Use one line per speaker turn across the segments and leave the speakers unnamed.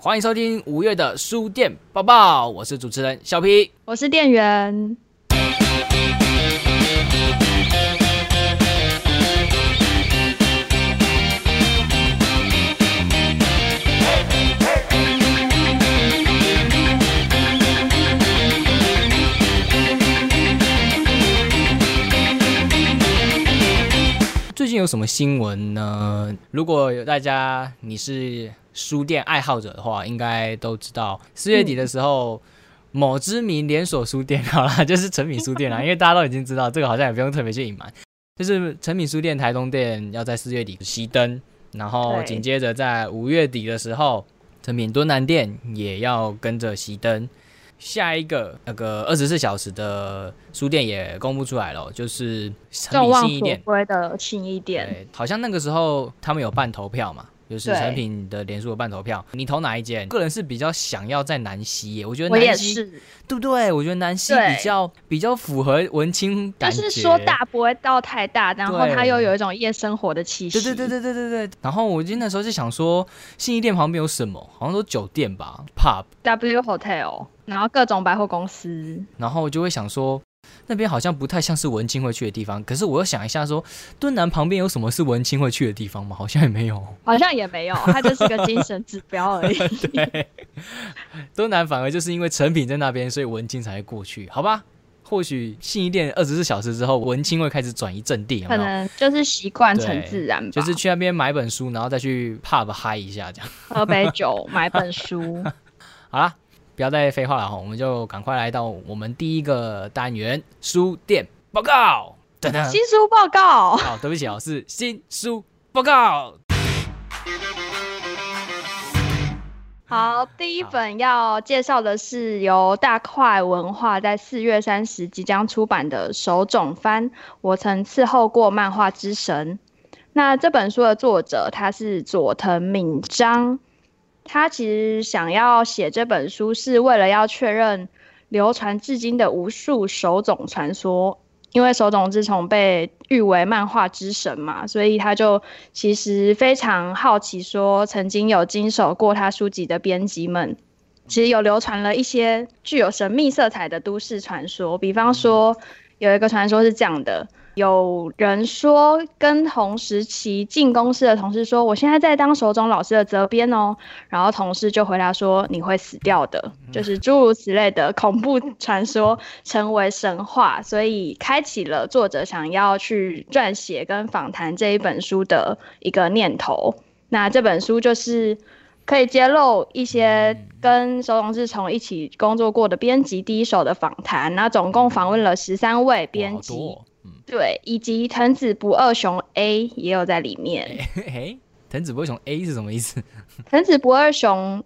欢迎收听五月的书店报报，我是主持人小皮，
我是店员。
有什么新闻呢？如果有大家你是书店爱好者的话，应该都知道四月底的时候，某知名连锁书店 好啦，就是诚品书店啦，因为大家都已经知道这个，好像也不用特别去隐瞒，就是诚品书店台东店要在四月底熄灯，然后紧接着在五月底的时候，诚品敦南店也要跟着熄灯。下一个那个二十四小时的书店也公布出来了，就是
诚品信义店的信义店，
好像那个时候他们有办投票嘛。就是产品的连锁的办投票，你投哪一间？个人是比较想要在南溪耶，我觉得南溪对不对？我觉得南溪比较比较符合文青感
觉，就是说大不会到太大，然后它又有一种夜生活的气息。
对对对对对对对。然后我今天的时候就想说，信义店旁边有什么？好像说酒店吧，pub
W Hotel，然后各种百货公司。
然后就会想说。那边好像不太像是文青会去的地方，可是我又想一下，说敦南旁边有什么是文青会去的地方吗？好像也没有，
好像也没有，它就是个精神指标而已。
对，敦南反而就是因为成品在那边，所以文青才会过去，好吧？或许信义店二十四小时之后，文青会开始转移阵地，
可能就是习惯成自然，
就是去那边买本书，然后再去 pub 嗨一下，这样
喝杯酒，买本书，
好了。不要再废话了哈，我们就赶快来到我们第一个单元书店报告。
新书报告。
好，对不起哦，是新书报告。
好，第一本要介绍的是由大块文化在四月三十即将出版的手冢番《我曾伺候过漫画之神》。那这本书的作者他是佐藤敏章。他其实想要写这本书，是为了要确认流传至今的无数手冢传说。因为手冢治虫被誉为漫画之神嘛，所以他就其实非常好奇，说曾经有经手过他书籍的编辑们，其实有流传了一些具有神秘色彩的都市传说。比方说，有一个传说是这样的。有人说，跟同时期进公司的同事说：“我现在在当手冢老师的责编哦。”然后同事就回答说：“你会死掉的。”就是诸如此类的恐怖传说成为神话，所以开启了作者想要去撰写跟访谈这一本书的一个念头。那这本书就是可以揭露一些跟手冢治虫一起工作过的编辑第一手的访谈。那总共访问了十三位编辑。对，以及藤子不二雄 A 也有在里面。
哎，藤子不二雄 A 是什么意思？
藤子不二雄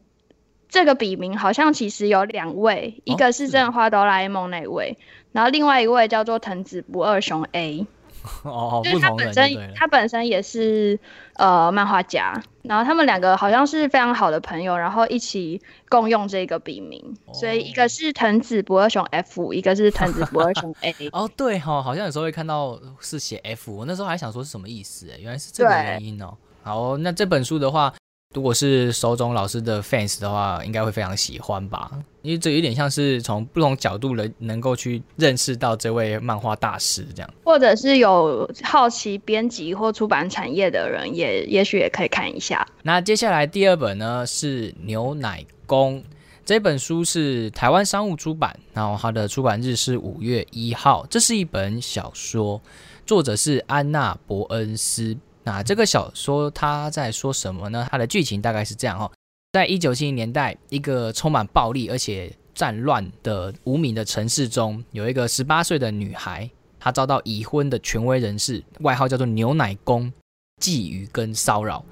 这个笔名好像其实有两位，一个是真花哆啦 A 梦那位，然后另外一位叫做藤子不二雄 A。
哦，就是
他本身，他本身也是呃漫画家，然后他们两个好像是非常好的朋友，然后一起共用这个笔名，所以一个是藤子不二雄 F，一个是藤子不二雄 A。
哦，对哈，好像有时候会看到是写 F，我那时候还想说是什么意思，哎，原来是这个原因哦。好，那这本书的话。如果是手冢老师的 fans 的话，应该会非常喜欢吧？因为这有点像是从不同角度能能够去认识到这位漫画大师这样，
或者是有好奇编辑或出版产业的人，也也许也可以看一下。
那接下来第二本呢是《牛奶工》这本书是台湾商务出版，然后它的出版日是五月一号。这是一本小说，作者是安娜伯恩斯。那这个小说它在说什么呢？它的剧情大概是这样哈，在一九七零年代，一个充满暴力而且战乱的无名的城市中，有一个十八岁的女孩，她遭到已婚的权威人士，外号叫做牛奶工，觊觎跟骚扰。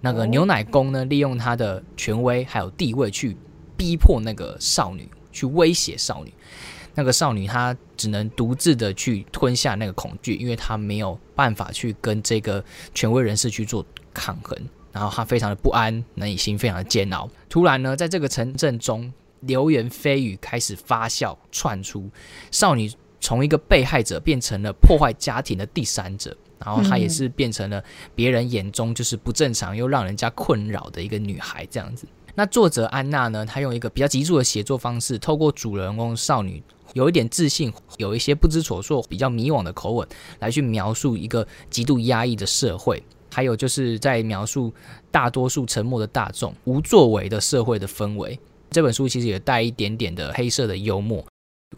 那个牛奶工呢，利用他的权威还有地位去逼迫那个少女，去威胁少女。那个少女她只能独自的去吞下那个恐惧，因为她没有办法去跟这个权威人士去做抗衡，然后她非常的不安，内心非常的煎熬。突然呢，在这个城镇中，流言蜚语开始发酵窜出，少女从一个被害者变成了破坏家庭的第三者，然后她也是变成了别人眼中就是不正常又让人家困扰的一个女孩这样子。那作者安娜呢，她用一个比较急促的写作方式，透过主人公少女有一点自信，有一些不知所措、比较迷惘的口吻，来去描述一个极度压抑的社会，还有就是在描述大多数沉默的大众、无作为的社会的氛围。这本书其实也带一点点的黑色的幽默。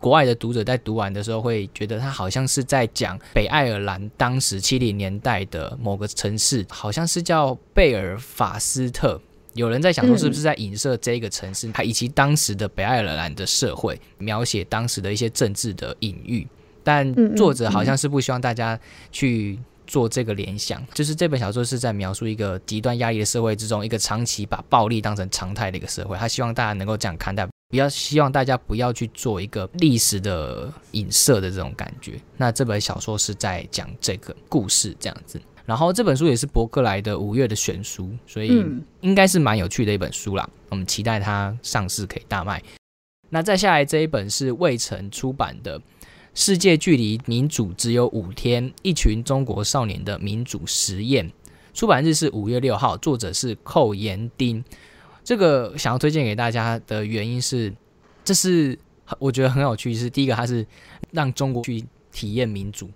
国外的读者在读完的时候会觉得，他好像是在讲北爱尔兰当时七零年代的某个城市，好像是叫贝尔法斯特。有人在想说，是不是在影射这个城市，以及当时的北爱尔兰的社会，描写当时的一些政治的隐喻。但作者好像是不希望大家去做这个联想，就是这本小说是在描述一个极端压抑的社会之中，一个长期把暴力当成常态的一个社会。他希望大家能够这样看待。比较希望大家不要去做一个历史的影射的这种感觉。那这本小说是在讲这个故事这样子。然后这本书也是博客来的五月的选书，所以应该是蛮有趣的一本书啦。我们期待它上市可以大卖。那再下来这一本是未曾出版的《世界距离民主只有五天：一群中国少年的民主实验》，出版日是五月六号，作者是寇延丁。这个想要推荐给大家的原因是，这是我觉得很有趣。是第一个，它是让中国去体验民主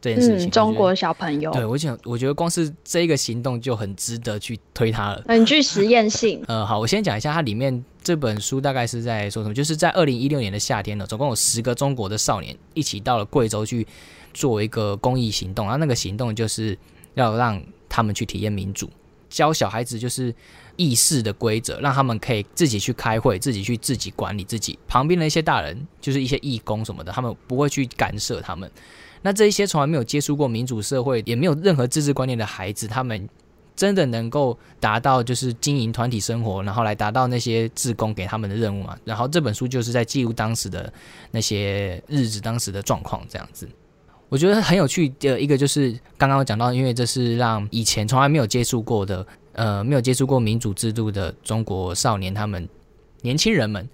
这件事情。
中国小朋友，
对我想，我觉得光是这一个行动就很值得去推它了。
很具实验性。
呃，好，我先讲一下它里面这本书大概是在说什么。就是在二零一六年的夏天呢，总共有十个中国的少年一起到了贵州去做一个公益行动，然后那个行动就是要让他们去体验民主，教小孩子就是。议事的规则，让他们可以自己去开会，自己去自己管理自己。旁边的一些大人，就是一些义工什么的，他们不会去干涉他们。那这一些从来没有接触过民主社会，也没有任何自治观念的孩子，他们真的能够达到就是经营团体生活，然后来达到那些志工给他们的任务嘛？然后这本书就是在记录当时的那些日子，当时的状况这样子。我觉得很有趣的一个就是刚刚讲到，因为这是让以前从来没有接触过的。呃，没有接触过民主制度的中国少年，他们年轻人们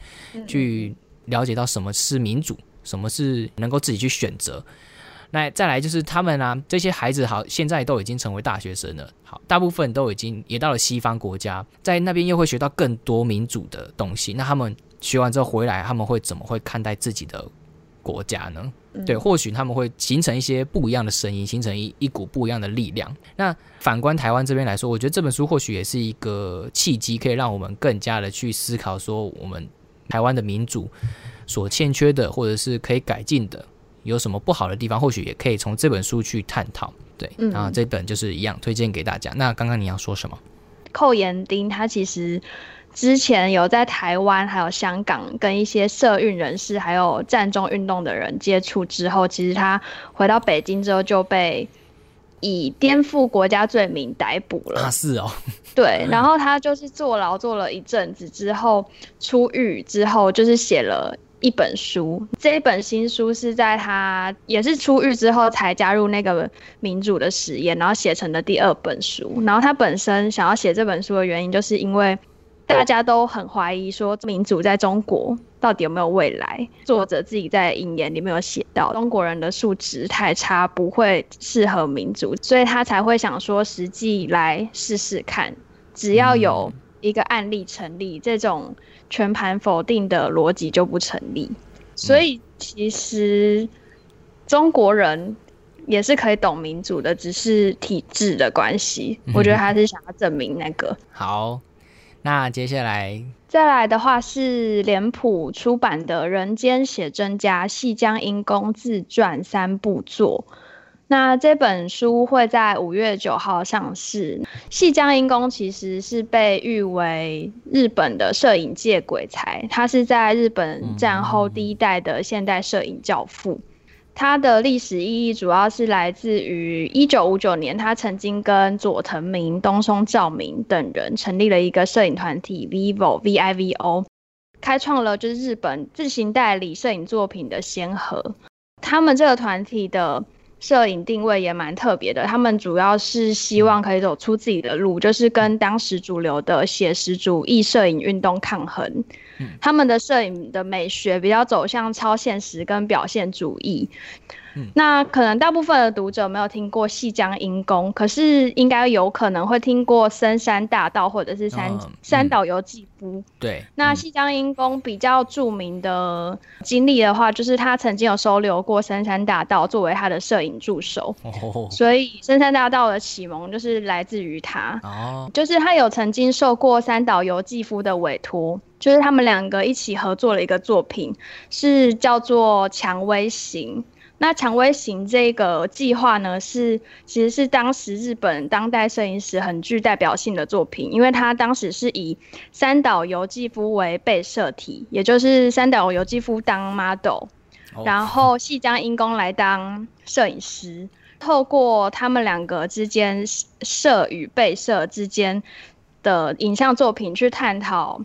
去了解到什么是民主，什么是能够自己去选择。那再来就是他们啊，这些孩子好，现在都已经成为大学生了。好，大部分都已经也到了西方国家，在那边又会学到更多民主的东西。那他们学完之后回来，他们会怎么会看待自己的国家呢？对，或许他们会形成一些不一样的声音，形成一一股不一样的力量。那反观台湾这边来说，我觉得这本书或许也是一个契机，可以让我们更加的去思考，说我们台湾的民主所欠缺的，或者是可以改进的，有什么不好的地方，或许也可以从这本书去探讨。对，然后这本就是一样推荐给大家。那刚刚你要说什么？
寇延丁他其实。之前有在台湾还有香港跟一些社运人士还有战中运动的人接触之后，其实他回到北京之后就被以颠覆国家罪名逮捕了。
啊，是哦。
对，然后他就是坐牢坐了一阵子之后出狱之后，就是写了一本书。这一本新书是在他也是出狱之后才加入那个民主的实验，然后写成的第二本书。然后他本身想要写这本书的原因，就是因为。大家都很怀疑说民主在中国到底有没有未来？作者自己在引言里面有写到，中国人的素质太差，不会适合民主，所以他才会想说实际来试试看。只要有一个案例成立，这种全盘否定的逻辑就不成立。所以其实中国人也是可以懂民主的，只是体制的关系。我觉得他是想要证明那个
好。那接下来
再来的话是脸谱出版的《人间写真家细江因公自传三部作》，那这本书会在五月九号上市。细江阴公其实是被誉为日本的摄影界鬼才，他是在日本战后第一代的现代摄影教父。它的历史意义主要是来自于一九五九年，他曾经跟佐藤明、东松照明等人成立了一个摄影团体 Vivo V I V O，开创了就是日本自行代理摄影作品的先河。他们这个团体的。摄影定位也蛮特别的，他们主要是希望可以走出自己的路，就是跟当时主流的写实主义摄影运动抗衡。他们的摄影的美学比较走向超现实跟表现主义，那可能大部分的读者没有听过细江阴公，可是应该有可能会听过深山大道或者是山山岛游纪夫。
对，
那细江阴公比较著名的经历的话，就是他曾经有收留过深山大道作为他的摄影助手，所以深山大道的启蒙就是来自于他。哦，就是他有曾经受过三岛由纪夫的委托。就是他们两个一起合作了一个作品，是叫做《蔷薇行》。那《蔷薇行》这个计划呢，是其实是当时日本当代摄影师很具代表性的作品，因为他当时是以三岛由纪夫为被摄体，也就是三岛由纪夫当 model，然后细江英公来当摄影师，透过他们两个之间摄与被摄之间的影像作品去探讨。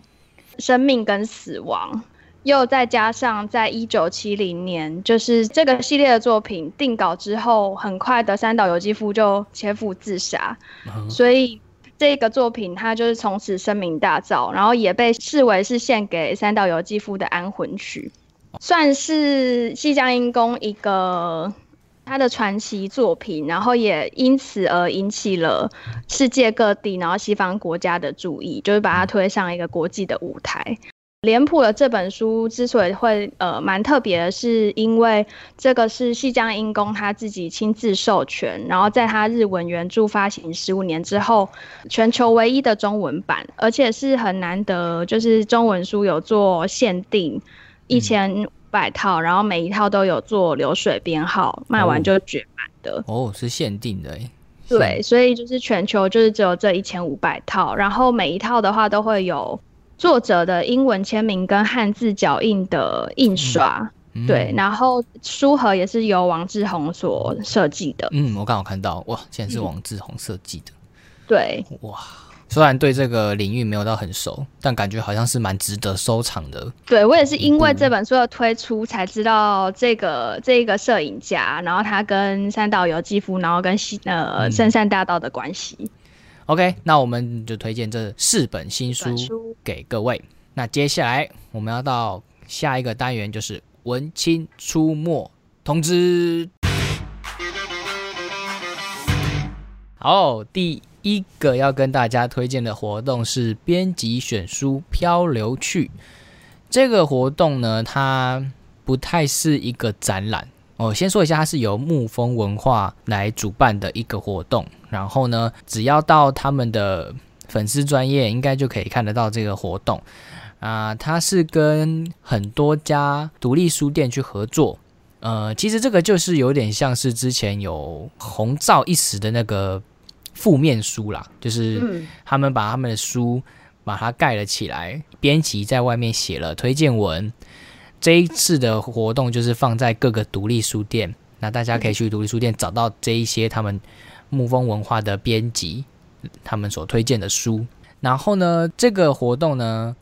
生命跟死亡，又再加上在一九七零年，就是这个系列的作品定稿之后，很快的三岛由纪夫就切腹自杀，所以这个作品它就是从此声名大噪，然后也被视为是献给三岛由纪夫的安魂曲，算是西江英公一个。他的传奇作品，然后也因此而引起了世界各地，然后西方国家的注意，就是把它推上一个国际的舞台。脸谱的这本书之所以会呃蛮特别的，是因为这个是细江英公他自己亲自授权，然后在他日文原著发行十五年之后，全球唯一的中文版，而且是很难得，就是中文书有做限定一千。百套，然后每一套都有做流水编号，卖完就绝版的。
哦，是限定的
对，所以就是全球就是只有这一千五百套，然后每一套的话都会有作者的英文签名跟汉字脚印的印刷。对，然后书盒也是由王志宏所设计的。
嗯，我刚好看到，哇，竟然是王志宏设计的。
对，
哇。虽然对这个领域没有到很熟，但感觉好像是蛮值得收藏的。
对我也是因为这本书的推出才知道这个这个摄影家，然后他跟三岛由纪夫，然后跟西呃深山大道的关系。
OK，那我们就推荐这四本新书给各位。那接下来我们要到下一个单元，就是文青出没通知。好，第。一个要跟大家推荐的活动是编辑选书漂流去。这个活动呢，它不太是一个展览。我先说一下，它是由沐风文化来主办的一个活动。然后呢，只要到他们的粉丝专业，应该就可以看得到这个活动。啊，它是跟很多家独立书店去合作。呃，其实这个就是有点像是之前有红照一时的那个。负面书啦，就是他们把他们的书把它盖了起来，编辑在外面写了推荐文。这一次的活动就是放在各个独立书店，那大家可以去独立书店找到这一些他们沐风文化的编辑他们所推荐的书。然后呢，这个活动呢，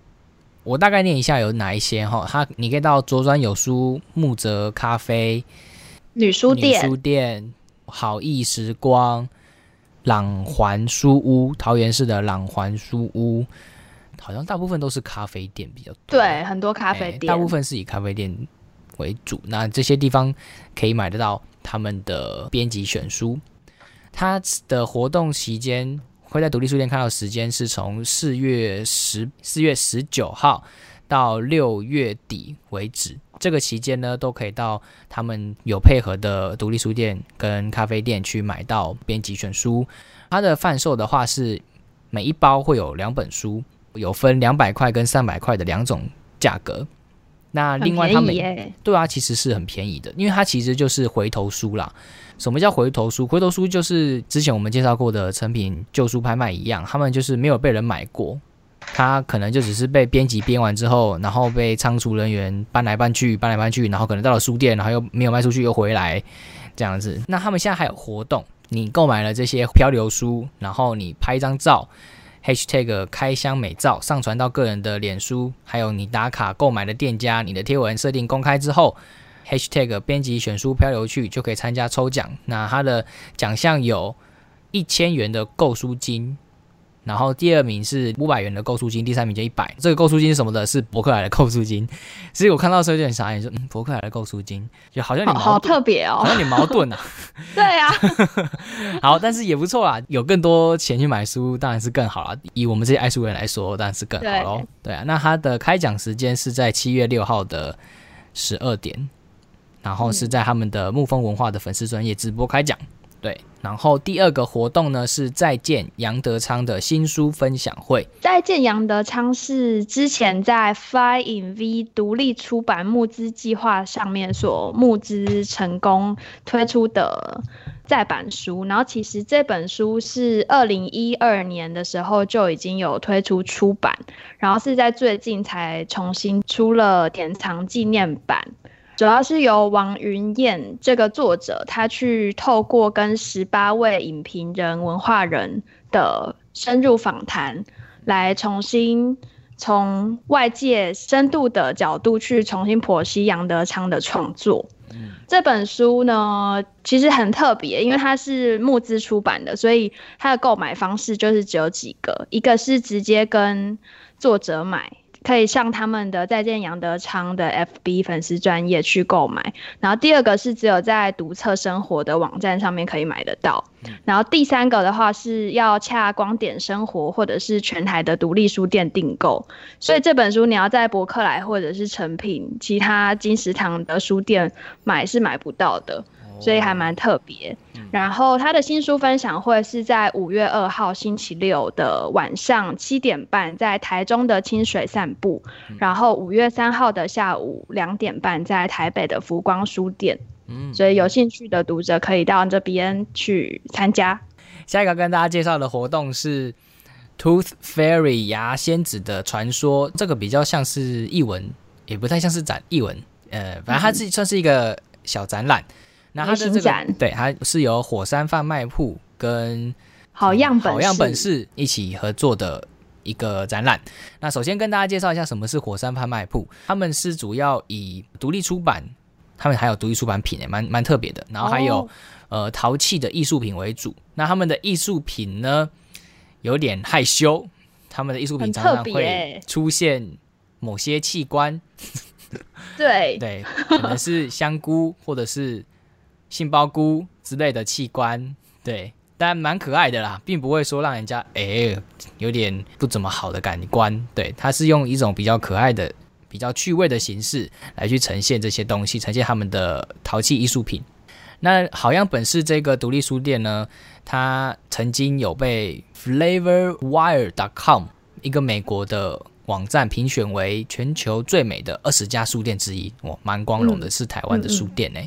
我大概念一下有哪一些哈。他你可以到左转有书、木泽咖啡、
女书店、
书店、好意时光。朗环书屋，桃园市的朗环书屋，好像大部分都是咖啡店比较多。
对，很多咖啡店，
大部分是以咖啡店为主。那这些地方可以买得到他们的编辑选书。它的活动期间会在独立书店看到，时间是从四月十四月十九号到六月底为止。这个期间呢，都可以到他们有配合的独立书店跟咖啡店去买到编辑选书。它的贩售的话是每一包会有两本书，有分两百块跟三百块的两种价格。那另外他们对啊，其实是很便宜的，因为它其实就是回头书啦。什么叫回头书？回头书就是之前我们介绍过的成品旧书拍卖一样，他们就是没有被人买过。他可能就只是被编辑编完之后，然后被仓储人员搬来搬去，搬来搬去，然后可能到了书店，然后又没有卖出去，又回来这样子。那他们现在还有活动，你购买了这些漂流书，然后你拍一张照，#hashtag 开箱美照上传到个人的脸书，还有你打卡购买的店家，你的贴文设定公开之后，#hashtag 编辑选书漂流去就可以参加抽奖。那它的奖项有一千元的购书金。然后第二名是五百元的购书金，第三名就一百。这个购书金是什么的？是伯克莱的购书金。所以我看到的时候就很傻眼，说嗯，伯克莱的购书金，就好像你
好特别哦，
好像你矛盾啊。
对啊，
好，但是也不错啦，有更多钱去买书当然是更好了。以我们这些爱书人来说，当然是更好喽。对啊，那它的开奖时间是在七月六号的十二点。然后是在他们的沐风文化的粉丝专业直播开奖，对。然后第二个活动呢是再见杨德昌的新书分享会。
再见杨德昌是之前在 Fly in V 独立出版募资计划上面所募资成功推出的再版书。然后其实这本书是二零一二年的时候就已经有推出出版，然后是在最近才重新出了典藏纪念版。主要是由王云燕这个作者，他去透过跟十八位影评人、文化人的深入访谈，来重新从外界深度的角度去重新剖析杨德昌的创作。这本书呢，其实很特别，因为它是募资出版的，所以它的购买方式就是只有几个，一个是直接跟作者买。可以上他们的再见杨德昌的 FB 粉丝专业去购买，然后第二个是只有在独册生活的网站上面可以买得到，然后第三个的话是要洽光点生活或者是全台的独立书店订购，所以这本书你要在博客来或者是成品其他金石堂的书店买是买不到的。所以还蛮特别。然后他的新书分享会是在五月二号星期六的晚上七点半，在台中的清水散步。然后五月三号的下午两点半，在台北的福光书店。嗯，所以有兴趣的读者可以到这边去参加。
下一个跟大家介绍的活动是 Tooth Fairy 牙仙子的传说，这个比较像是译文，也不太像是展译文。呃，反正它是算是一个小展览。那它的这个对，它是由火山贩卖铺跟
好样本
好样本室一起合作的一个展览。那首先跟大家介绍一下什么是火山贩卖铺，他们是主要以独立出版，他们还有独立出版品诶，蛮蛮特别的。然后还有呃陶器的艺术品为主。那他们的艺术品呢有点害羞，他们的艺术品常常会出现某些器官，
对
对，可能是香菇或者是。杏鲍菇之类的器官，对，但蛮可爱的啦，并不会说让人家哎有点不怎么好的感官。对，它是用一种比较可爱的、比较趣味的形式来去呈现这些东西，呈现他们的陶器艺术品。那好样本是这个独立书店呢，它曾经有被 FlavorWire.com 一个美国的网站评选为全球最美的二十家书店之一，哇，蛮光荣的，是台湾的书店呢。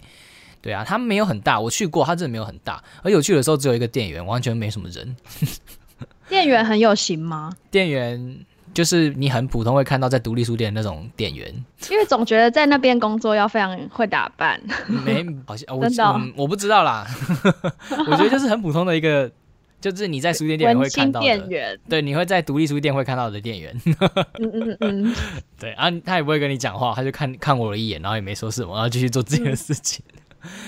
对啊，它没有很大，我去过，它真的没有很大。而有去的时候只有一个店员，完全没什么人。
店员很有型吗？
店员就是你很普通会看到在独立书店那种店员。
因为总觉得在那边工作要非常会打扮。
没，好像我我不知道啦。我觉得就是很普通的一个，就是你在书店店会看到的
店员。
对，你会在独立书店会看到的店员。嗯嗯嗯。对啊，他也不会跟你讲话，他就看看我了一眼，然后也没说什么，然后继续做自己的事情。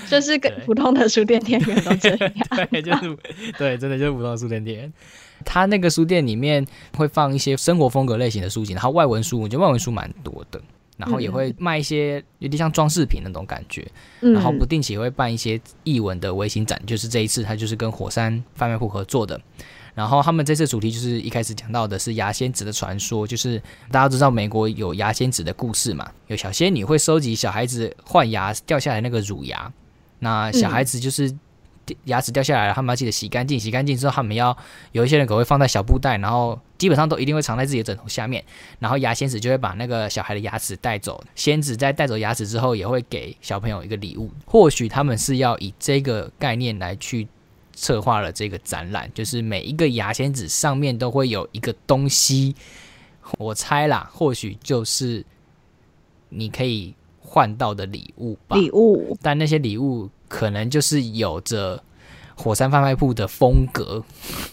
就是跟普通的书店店员都这样，
对，就是 对，真的就是普通的书店店员。他那个书店里面会放一些生活风格类型的书籍，然后外文书，我觉得外文书蛮多的，然后也会卖一些有点像装饰品那种感觉，然后不定期会办一些译文的微型展，就是这一次他就是跟火山贩卖铺合作的。然后他们这次主题就是一开始讲到的是牙仙子的传说，就是大家都知道美国有牙仙子的故事嘛，有小仙女会收集小孩子换牙掉下来那个乳牙，那小孩子就是牙齿掉下来了，他们要记得洗干净，洗干净之后他们要有一些人可能会放在小布袋，然后基本上都一定会藏在自己的枕头下面，然后牙仙子就会把那个小孩的牙齿带走，仙子在带走牙齿之后也会给小朋友一个礼物，或许他们是要以这个概念来去。策划了这个展览，就是每一个牙签纸上面都会有一个东西，我猜啦，或许就是你可以换到的礼物吧。
礼物，
但那些礼物可能就是有着火山贩卖铺的风格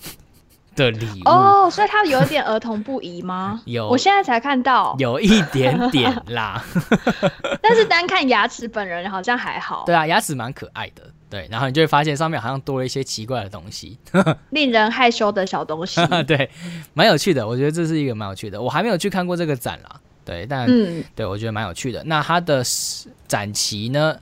的礼物
哦，所以它有点儿童不宜吗？
有，
我现在才看到，
有一点点啦。
但是单看牙齿本人好像还好。
对啊，牙齿蛮可爱的。对，然后你就会发现上面好像多了一些奇怪的东西，
令人害羞的小东西。
对，蛮有趣的。我觉得这是一个蛮有趣的。我还没有去看过这个展啦，对，但
嗯，
对我觉得蛮有趣的。那它的展期呢？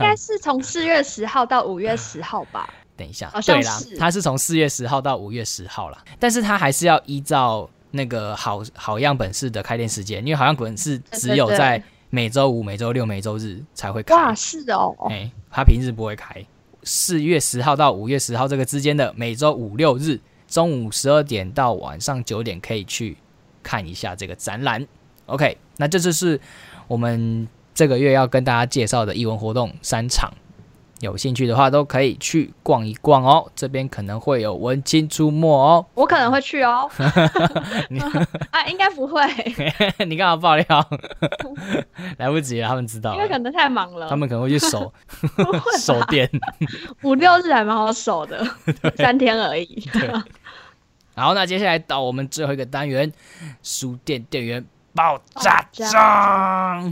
应该是从四月十号到五月十号吧。
等一下，
好像
对啦
是，
它是从四月十号到五月十号啦，但是它还是要依照那个好好样本式的开店时间，因为好样本是只有
对对
在每周五、每周六、每周日才会开。
哇，是哦，
哎、它平日不会开。四月十号到五月十号这个之间的每周五六日中午十二点到晚上九点可以去看一下这个展览。OK，那这就是我们这个月要跟大家介绍的艺文活动三场。有兴趣的话都可以去逛一逛哦，这边可能会有文青出没哦。
我可能会去哦。啊，应该不会，
你干嘛爆料？来不及了，他们知道，
因为可能太忙了。
他们可能会去守守店。
五六日还蛮好守的，三天而已。
好，那接下来到我们最后一个单元——书店店员爆炸
爆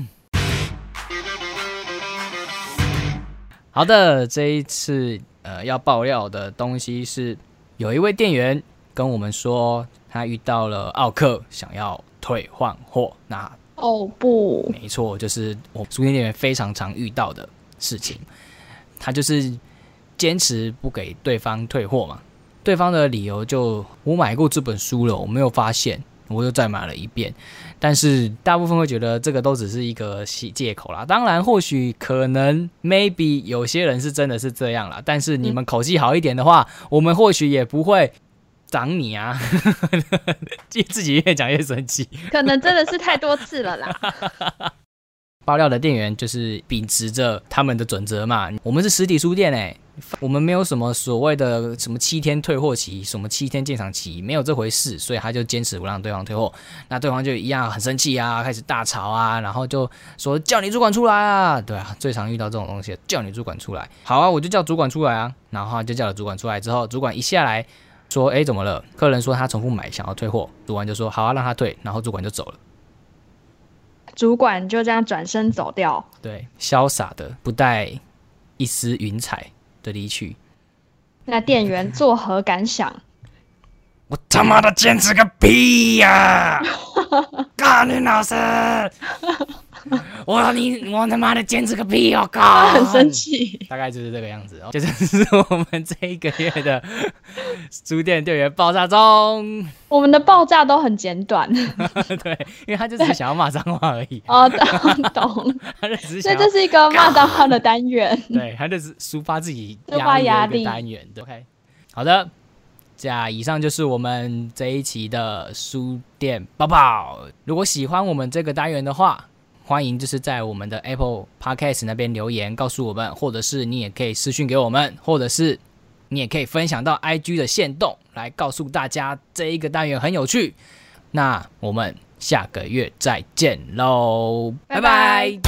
好的，这一次呃要爆料的东西是，有一位店员跟我们说，他遇到了奥克，想要退换货。那
哦不，
没错，就是我书店店员非常常遇到的事情。他就是坚持不给对方退货嘛，对方的理由就我买过这本书了，我没有发现，我又再买了一遍。但是大部分会觉得这个都只是一个借借口啦。当然，或许可能 maybe 有些人是真的是这样啦。但是你们口气好一点的话，我们或许也不会长你啊。自己越讲越生气。
可能真的是太多次了啦。
爆料的店员就是秉持着他们的准则嘛，我们是实体书店诶，我们没有什么所谓的什么七天退货期，什么七天鉴赏期，没有这回事，所以他就坚持不让对方退货。那对方就一样很生气啊，开始大吵啊，然后就说叫你主管出来啊，对啊，最常遇到这种东西，叫你主管出来。好啊，我就叫主管出来啊，然后他就叫了主管出来之后，主管一下来说，哎，怎么了？客人说他重复买，想要退货，主管就说好啊，让他退，然后主管就走了。
主管就这样转身走掉。
对，潇洒的不带一丝云彩的离去。
那店员作何感想？
我他妈的坚持个屁呀、干你老师！我你我他妈的坚持个屁哦！
他
靠，
很生。气。
大概就是这个样子哦，这就是我们这一个月的 书店店员爆炸中。
我们的爆炸都很简短。
对，因为他就只是想要骂脏话而已，
哦，懂懂。
他就只是
所以这是一个骂脏话的单元。
对，他就是抒发自己
抒发压力
的单元。对 OK，好的，这以上就是我们这一期的书店抱抱。如果喜欢我们这个单元的话，欢迎就是在我们的 Apple Podcast 那边留言告诉我们，或者是你也可以私讯给我们，或者是你也可以分享到 IG 的线动来告诉大家这一个单元很有趣。那我们下个月再见喽，
拜
拜